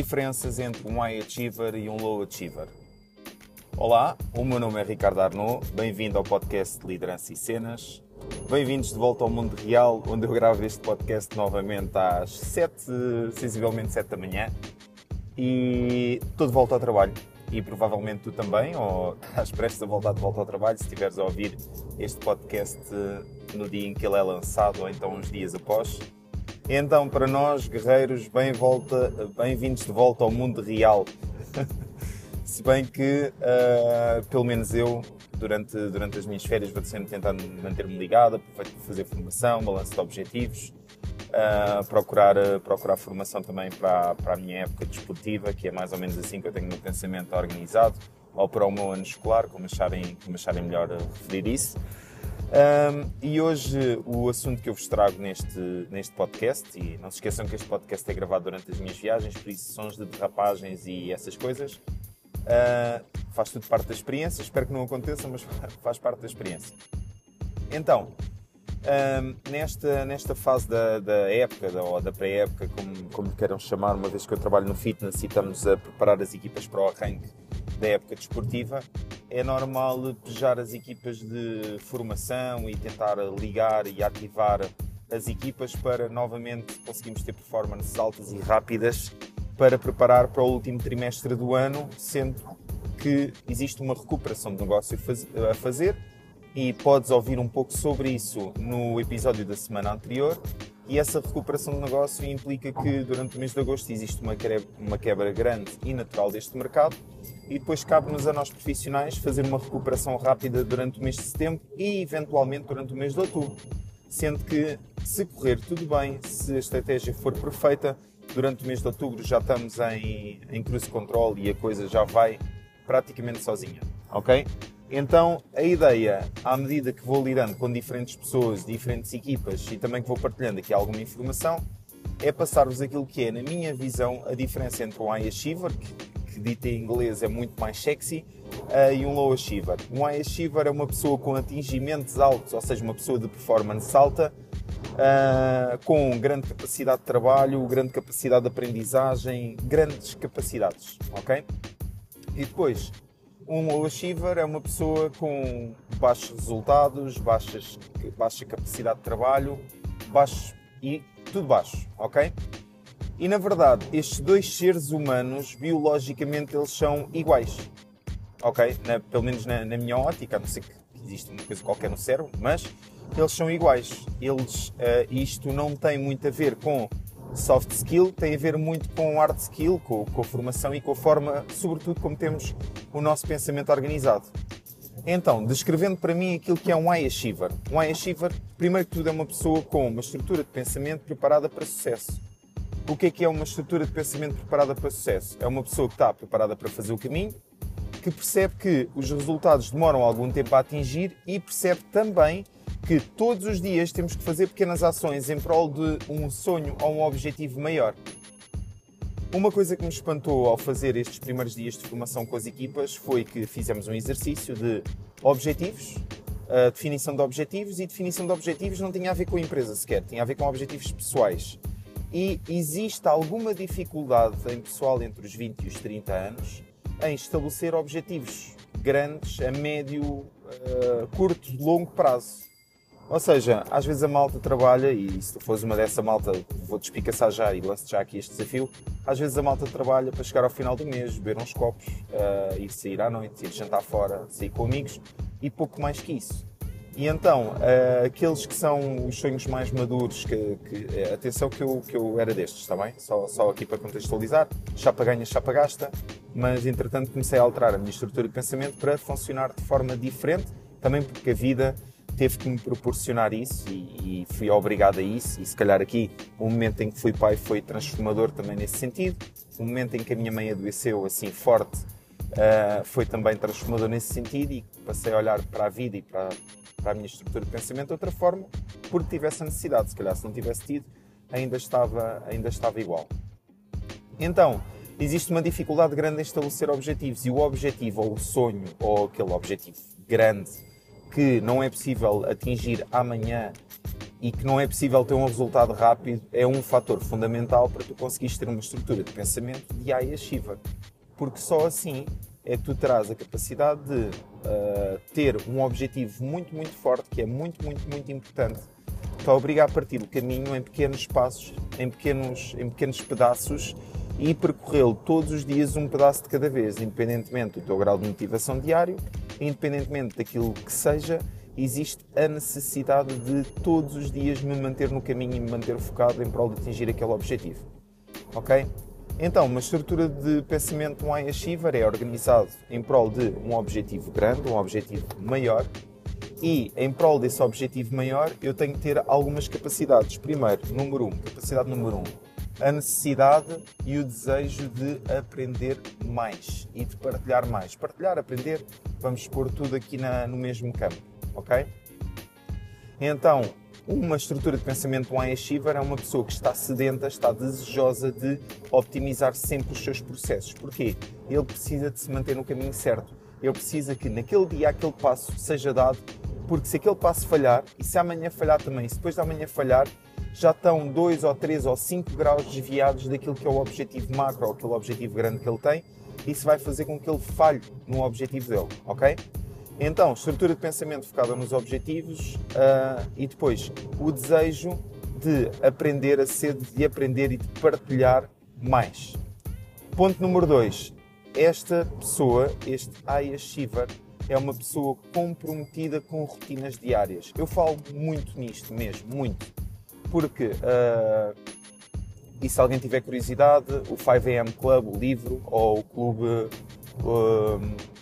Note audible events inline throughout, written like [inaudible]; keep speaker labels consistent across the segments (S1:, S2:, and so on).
S1: Diferenças entre um high achiever e um low achiever. Olá, o meu nome é Ricardo Arnaud, bem-vindo ao podcast de Liderança e Cenas. Bem-vindos de volta ao mundo real, onde eu gravo este podcast novamente às 7, sensivelmente 7 da manhã. E estou de volta ao trabalho. E provavelmente tu também, ou [laughs] estás prestes a voltar de volta ao trabalho, se estiveres a ouvir este podcast no dia em que ele é lançado, ou então uns dias após. Então, para nós, guerreiros, bem-vindos de volta ao mundo real. [laughs] Se bem que, uh, pelo menos eu, durante, durante as minhas férias, vou sempre tentar manter-me ligado, aproveito para fazer formação, balanço de objetivos, uh, procurar, uh, procurar formação também para, para a minha época desportiva, que é mais ou menos assim que eu tenho o meu pensamento organizado, ou para o meu ano escolar, como acharem, como acharem melhor referir isso. Um, e hoje o assunto que eu vos trago neste, neste podcast, e não se esqueçam que este podcast é gravado durante as minhas viagens, por isso sons de derrapagens e essas coisas, uh, faz tudo parte da experiência. Espero que não aconteça, mas [laughs] faz parte da experiência. Então, um, nesta, nesta fase da, da época, da, ou da pré-época, como, como queiram chamar, uma vez que eu trabalho no fitness e estamos a preparar as equipas para o arranque da época desportiva, é normal pejar as equipas de formação e tentar ligar e ativar as equipas para novamente conseguirmos ter performances altas e rápidas para preparar para o último trimestre do ano, sendo que existe uma recuperação de negócio a fazer e podes ouvir um pouco sobre isso no episódio da semana anterior. E essa recuperação de negócio implica que durante o mês de agosto existe uma quebra, uma quebra grande e natural deste mercado e depois cabe-nos a nós profissionais fazer uma recuperação rápida durante o mês de setembro e eventualmente durante o mês de outubro. Sendo que, se correr tudo bem, se a estratégia for perfeita, durante o mês de outubro já estamos em, em cruise control e a coisa já vai praticamente sozinha, ok? Então, a ideia, à medida que vou lidando com diferentes pessoas, diferentes equipas e também que vou partilhando aqui alguma informação, é passar-vos aquilo que é, na minha visão, a diferença entre um high achiever, que dito em inglês é muito mais sexy, uh, e um low achiever. Um high achiever é uma pessoa com atingimentos altos, ou seja, uma pessoa de performance alta, uh, com grande capacidade de trabalho, grande capacidade de aprendizagem, grandes capacidades, ok? E depois, um low achiever é uma pessoa com baixos resultados, baixas, baixa capacidade de trabalho, baixo e tudo baixo, ok? E na verdade, estes dois seres humanos, biologicamente, eles são iguais. Ok? Na, pelo menos na, na, minha ótica, a não ser que existe uma coisa qualquer no cérebro, mas eles são iguais. Eles, uh, isto não tem muito a ver com soft skill, tem a ver muito com hard skill, com, com a formação e com a forma, sobretudo, como temos o nosso pensamento organizado. Então, descrevendo para mim aquilo que é um achiever. Um achiever, primeiro que tudo, é uma pessoa com uma estrutura de pensamento preparada para sucesso o que é que é uma estrutura de pensamento preparada para sucesso? É uma pessoa que está preparada para fazer o caminho, que percebe que os resultados demoram algum tempo a atingir e percebe também que todos os dias temos que fazer pequenas ações em prol de um sonho ou um objetivo maior. Uma coisa que me espantou ao fazer estes primeiros dias de formação com as equipas foi que fizemos um exercício de objetivos, definição de objetivos, e definição de objetivos não tinha a ver com a empresa sequer, tinha a ver com objetivos pessoais. E existe alguma dificuldade em pessoal entre os 20 e os 30 anos em estabelecer objetivos grandes a médio, uh, curto, longo prazo. Ou seja, às vezes a malta trabalha, e se tu fores uma dessa malta, vou-te explicar já e lanço já aqui este desafio. Às vezes a malta trabalha para chegar ao final do mês, beber uns copos, uh, ir sair à noite, ir jantar fora, sair com amigos e pouco mais que isso. E então, uh, aqueles que são os sonhos mais maduros, que, que eh, atenção que eu, que eu era destes, está bem? Só, só aqui para contextualizar, chapa ganha, chapa gasta, mas entretanto comecei a alterar a minha estrutura de pensamento para funcionar de forma diferente, também porque a vida teve que me proporcionar isso e, e fui obrigado a isso. E se calhar aqui, o momento em que fui pai foi transformador também nesse sentido. O momento em que a minha mãe adoeceu assim forte uh, foi também transformador nesse sentido e passei a olhar para a vida e para, para a minha estrutura de pensamento de outra forma, porque tivesse a necessidade. Se calhar, se não tivesse tido, ainda estava, ainda estava igual. Então, existe uma dificuldade grande em estabelecer objetivos e o objetivo ou o sonho ou aquele objetivo grande que não é possível atingir amanhã e que não é possível ter um resultado rápido é um fator fundamental para tu conseguires ter uma estrutura de pensamento de high achiever. Porque só assim é que tu terás a capacidade de uh, ter um objetivo muito, muito forte, que é muito, muito, muito importante, que obriga a partir o caminho em pequenos passos, em pequenos, em pequenos pedaços e percorrê-lo todos os dias um pedaço de cada vez, independentemente do teu grau de motivação diário, independentemente daquilo que seja, existe a necessidade de todos os dias me manter no caminho e me manter focado em prol de atingir aquele objetivo. Ok? Então, uma estrutura de pensamento um achiever é organizado em prol de um objetivo grande, um objetivo maior, e em prol desse objetivo maior eu tenho que ter algumas capacidades. Primeiro, número um, capacidade número um, a necessidade e o desejo de aprender mais e de partilhar mais. Partilhar, aprender, vamos pôr tudo aqui na, no mesmo campo, ok? Então, uma estrutura de pensamento um achiever é uma pessoa que está sedenta, está desejosa de optimizar sempre os seus processos. Porquê? Ele precisa de se manter no caminho certo. Ele precisa que naquele dia aquele passo seja dado, porque se aquele passo falhar, e se amanhã falhar também, se depois de amanhã falhar, já estão 2 ou 3 ou 5 graus desviados daquilo que é o objetivo macro aquele objetivo grande que ele tem, isso vai fazer com que ele falhe no objetivo dele, ok? Então, estrutura de pensamento focada nos objetivos uh, e depois o desejo de aprender, a sede de aprender e de partilhar mais. Ponto número 2. Esta pessoa, este I Achiever, é uma pessoa comprometida com rotinas diárias. Eu falo muito nisto mesmo, muito. Porque, uh, e se alguém tiver curiosidade, o 5am Club, o livro, ou o clube. Uh,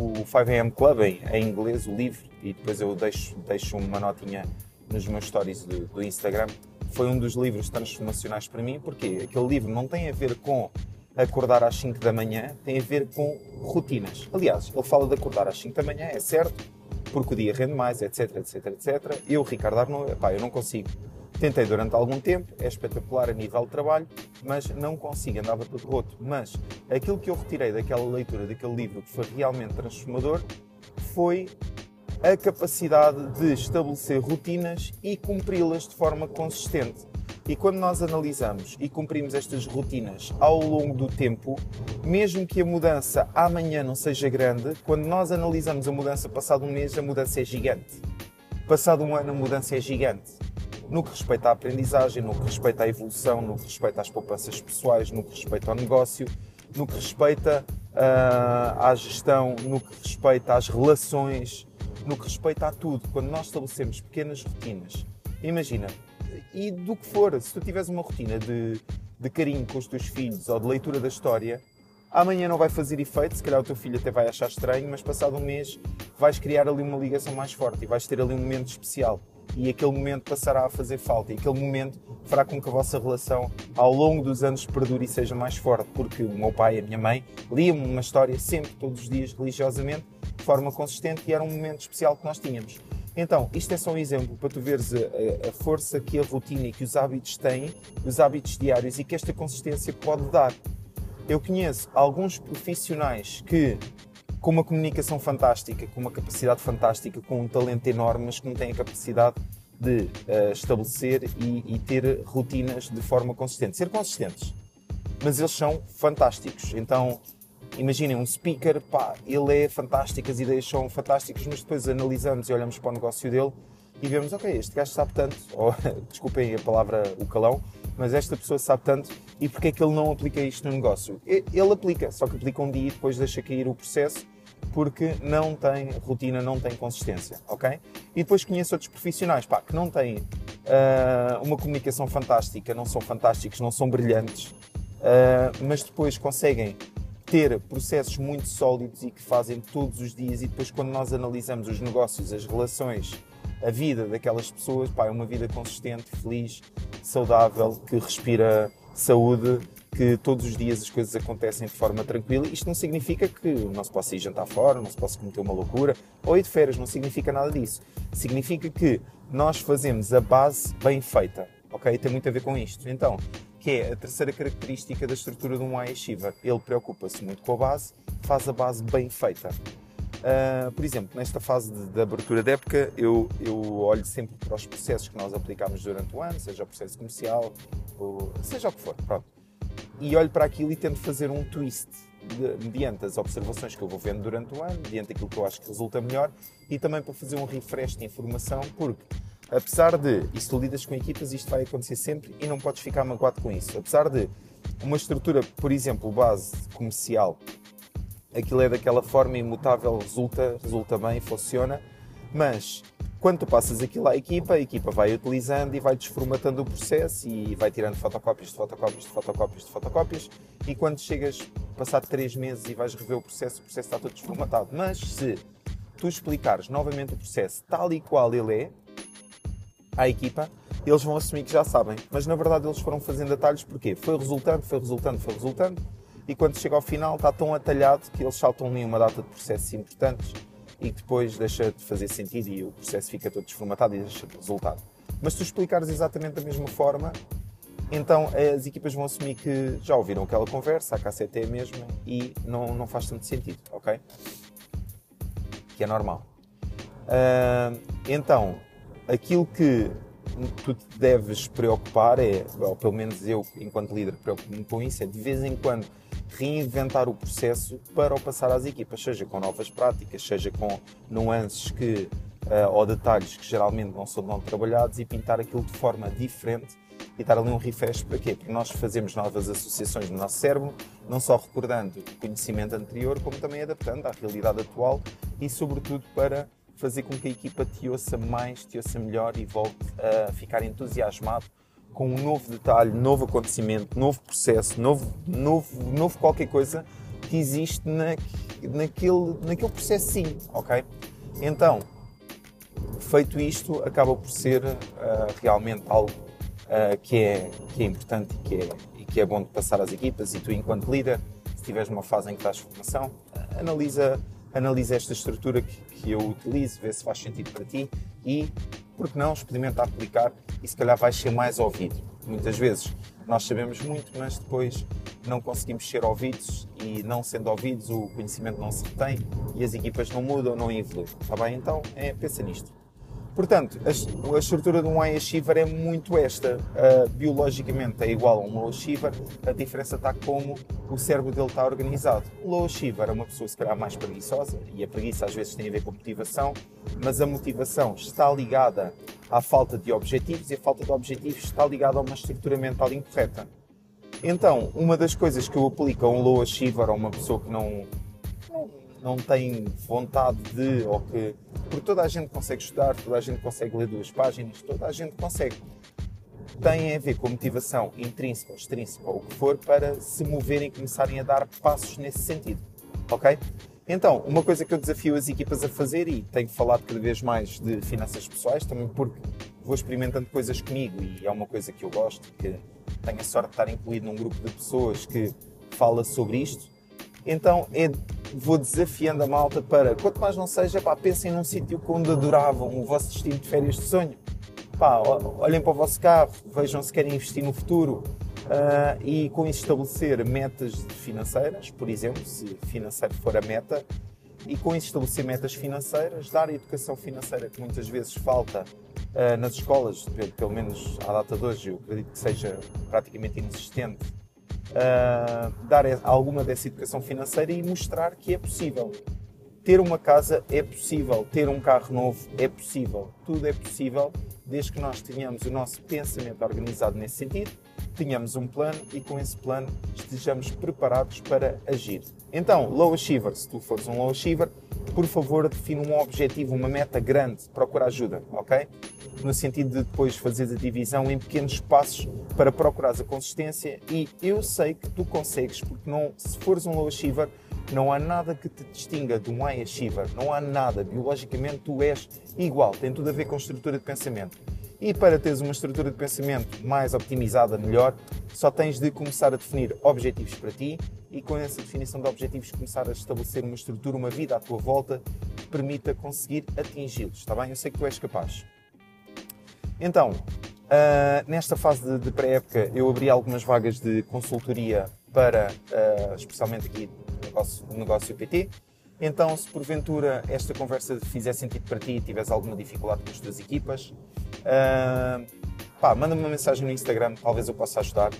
S1: o 5am Club em, em, inglês, o livro, e depois eu deixo, deixo uma notinha nos meus stories do, do, Instagram. Foi um dos livros transformacionais para mim, porque aquele livro não tem a ver com acordar às 5 da manhã, tem a ver com rotinas. Aliás, ele fala de acordar às 5 da manhã, é certo, porque o dia rende mais, etc, etc, etc. Eu, Ricardo Arnaud, pá, eu não consigo Tentei durante algum tempo, é espetacular a nível de trabalho, mas não consigo, andava todo roto. Mas aquilo que eu retirei daquela leitura, daquele livro que foi realmente transformador, foi a capacidade de estabelecer rotinas e cumpri-las de forma consistente. E quando nós analisamos e cumprimos estas rotinas ao longo do tempo, mesmo que a mudança amanhã não seja grande, quando nós analisamos a mudança passado um mês, a mudança é gigante. Passado um ano, a mudança é gigante no que respeita à aprendizagem, no que respeita à evolução, no que respeita às poupanças pessoais, no que respeita ao negócio, no que respeita uh, à gestão, no que respeita às relações, no que respeita a tudo. Quando nós estabelecemos pequenas rotinas, imagina, e do que for, se tu tiveres uma rotina de, de carinho com os teus filhos ou de leitura da história, amanhã não vai fazer efeito, se calhar o teu filho até vai achar estranho, mas passado um mês vais criar ali uma ligação mais forte e vais ter ali um momento especial e aquele momento passará a fazer falta e aquele momento fará com que a vossa relação ao longo dos anos perdure e seja mais forte, porque o meu pai e a minha mãe liam uma história sempre, todos os dias, religiosamente, de forma consistente e era um momento especial que nós tínhamos. Então, isto é só um exemplo para tu veres a, a força que a rotina e que os hábitos têm, os hábitos diários e que esta consistência pode dar. Eu conheço alguns profissionais que com uma comunicação fantástica, com uma capacidade fantástica, com um talento enorme, mas que não têm a capacidade de uh, estabelecer e, e, ter rotinas de forma consistente. Ser consistentes. Mas eles são fantásticos. Então, imaginem um speaker, pá, ele é fantástico, as ideias são fantásticas, mas depois analisamos e olhamos para o negócio dele e vemos, ok, este gajo sabe tanto, [laughs] ou desculpem a palavra, o calão, mas esta pessoa sabe tanto e porque é que ele não aplica isto no negócio? Ele aplica, só que aplica um dia e depois deixa cair o processo porque não tem rotina, não tem consistência, ok? E depois conheço outros profissionais pá, que não têm uh, uma comunicação fantástica, não são fantásticos, não são brilhantes, uh, mas depois conseguem ter processos muito sólidos e que fazem todos os dias e depois quando nós analisamos os negócios, as relações, a vida daquelas pessoas, pá, é uma vida consistente, feliz, saudável, que respira saúde, que todos os dias as coisas acontecem de forma tranquila. Isto não significa que não se possa ir jantar fora, não se possa cometer uma loucura ou ir de férias, não significa nada disso. Significa que nós fazemos a base bem feita, ok? Tem muito a ver com isto. Então, que é a terceira característica da estrutura de um high achiever. Ele preocupa-se muito com a base, faz a base bem feita. Uh, por exemplo, nesta fase de, de abertura de época, eu, eu olho sempre para os processos que nós aplicamos durante o ano, seja o processo comercial, ou seja o que for, pronto. E olho para aquilo e tento fazer um twist de, mediante as observações que eu vou vendo durante o ano, mediante aquilo que eu acho que resulta melhor e também para fazer um refresh de informação, porque apesar de, e se tu lidas com equipas, isto vai acontecer sempre e não podes ficar magoado com isso. Apesar de uma estrutura, por exemplo, base comercial aquilo é daquela forma imutável, resulta, resulta bem, funciona, mas quando tu passas aquilo à equipa, a equipa vai utilizando e vai desformatando o processo e vai tirando fotocópias de fotocópias de fotocópias de fotocópias e quando chegas, passado 3 meses e vais rever o processo, o processo está todo desformatado. Mas se tu explicares novamente o processo tal e qual ele é, à equipa, eles vão assumir que já sabem. Mas na verdade eles foram fazendo atalhos. Porque foi resultando, foi resultando, foi resultando e quando chega ao final está tão atalhado que eles saltam ali uma data de processos importantes e depois deixa de fazer sentido e o processo fica todo desformatado e deixa de resultado. Mas se tu explicares exatamente da mesma forma, então as equipas vão assumir que já ouviram aquela conversa, a cassete é a mesma e não, não faz tanto sentido, ok? Que é normal. Uh, então, aquilo que tu te deves preocupar é, ou pelo menos eu, enquanto líder, preocupo-me com isso, é de vez em quando reinventar o processo para o passar às equipas, seja com novas práticas, seja com nuances que, uh, ou detalhes que geralmente não são tão trabalhados e pintar aquilo de forma diferente e dar ali um refresh para quê? Porque nós fazemos novas associações no nosso cérebro, não só recordando o conhecimento anterior, como também adaptando à realidade atual e, sobretudo, para fazer com que a equipa te ouça mais, te ouça melhor e volte a ficar entusiasmado com um novo detalhe, novo acontecimento, novo processo, novo, novo, novo qualquer coisa que existe na, naquele, naquele processo sim, ok? Então, feito isto, acaba por ser uh, realmente algo uh, que, é, que é importante e que é, e que é bom de passar às equipas e tu enquanto líder, se tiveres uma fase em que estás formação, analisa, analisa esta estrutura que, que eu utilizo, vê se faz sentido para ti e porque não, experimenta aplicar e se calhar vais ser mais ouvido. Muitas vezes nós sabemos muito, mas depois não conseguimos ser ouvidos e não sendo ouvidos o conhecimento não se retém e as equipas não mudam, não evoluem. Está bem? Então, é, pensa nisto. Portanto, a, a, estrutura de um high achiever é muito esta. Uh, biologicamente é igual a um low achiever, a diferença está como o cérebro dele está organizado. O low achiever é uma pessoa se calhar mais preguiçosa, e a preguiça às vezes tem a ver com motivação, mas a motivação está ligada à falta de objetivos e a falta de objetivos está ligada a uma estrutura mental incorreta. Então, uma das coisas que eu aplico a um low achiever, a uma pessoa que não, não tem vontade de, ou que. Porque toda a gente consegue estudar, toda a gente consegue ler duas páginas, toda a gente consegue. Tem a ver com motivação intrínseca extrínseca, ou o que for, para se moverem e começarem a dar passos nesse sentido. Ok? Então, uma coisa que eu desafio as equipas a fazer, e tenho falado cada vez mais de finanças pessoais, também porque vou experimentando coisas comigo e é uma coisa que eu gosto, que tenho a sorte de estar incluído num grupo de pessoas que fala sobre isto. Então, é vou desafiando a malta para, quanto mais não seja, pá, pensem num sítio onde adoravam o vosso destino de férias de sonho. Pá, olhem para o vosso carro, vejam se querem investir no futuro uh, e com isso estabelecer metas financeiras, por exemplo, se financeiro for a meta, e com isso estabelecer metas financeiras, dar a educação financeira que muitas vezes falta uh, nas escolas, pelo menos à data de hoje, eu acredito que seja praticamente inexistente uh, dar alguma dessa educação financeira e mostrar que é possível. Ter uma casa é possível, ter um carro novo é possível, tudo é possível desde que nós tenhamos o nosso pensamento organizado nesse sentido, tenhamos um plano e com esse plano estejamos preparados para agir. Então, low achiever, se tu fores um low achiever, por favor define um objetivo, uma meta grande, procura ajuda, ok? No sentido de depois fazeres a divisão em pequenos passos para procurares a consistência e eu sei que tu consegues, porque não, se fores um low achiever, não há nada que te distinga de um high achiever, não há nada, biologicamente tu és igual, tem tudo a ver com estrutura de pensamento. E para teres uma estrutura de pensamento mais optimizada, melhor, só tens de começar a definir objetivos para ti e com essa definição de objetivos começar a estabelecer uma estrutura, uma vida à tua volta que permita conseguir atingi-los, está bem? Eu sei que tu és capaz. Então, uh, nesta fase de, de pré-época, eu abri algumas vagas de consultoria para, uh, especialmente aqui, negócio, negócio PT. Então, se porventura esta conversa fizer sentido para ti e tiveres alguma dificuldade com as tuas equipas, uh, manda-me uma mensagem no Instagram, talvez eu possa ajudar.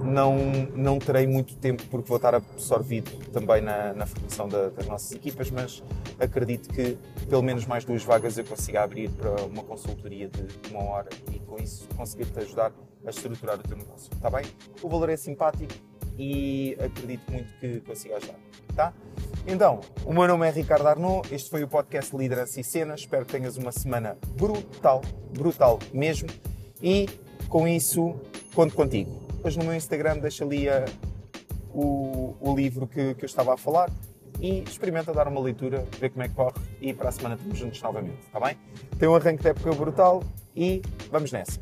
S1: Não, não terei muito tempo porque vou estar absorvido também na, na formação da, das nossas equipas, mas acredito que pelo menos mais duas vagas eu consiga abrir para uma consultoria de uma hora e com isso conseguir-te ajudar a estruturar o teu negócio. Está bem? O valor é simpático e acredito muito que consiga ajudar. Tá? Então, o meu nome é Ricardo Arnaud, este foi o podcast Liderança e Cenas. Espero que tenhas uma semana brutal, brutal mesmo. E com isso, conto contigo. Depois no meu Instagram deixa ali a, o, o, livro que, que eu estava a falar e experimenta dar uma leitura, ver como é que corre e para a semana estamos juntos novamente, está bem? Tem um arranque de época brutal e vamos nessa.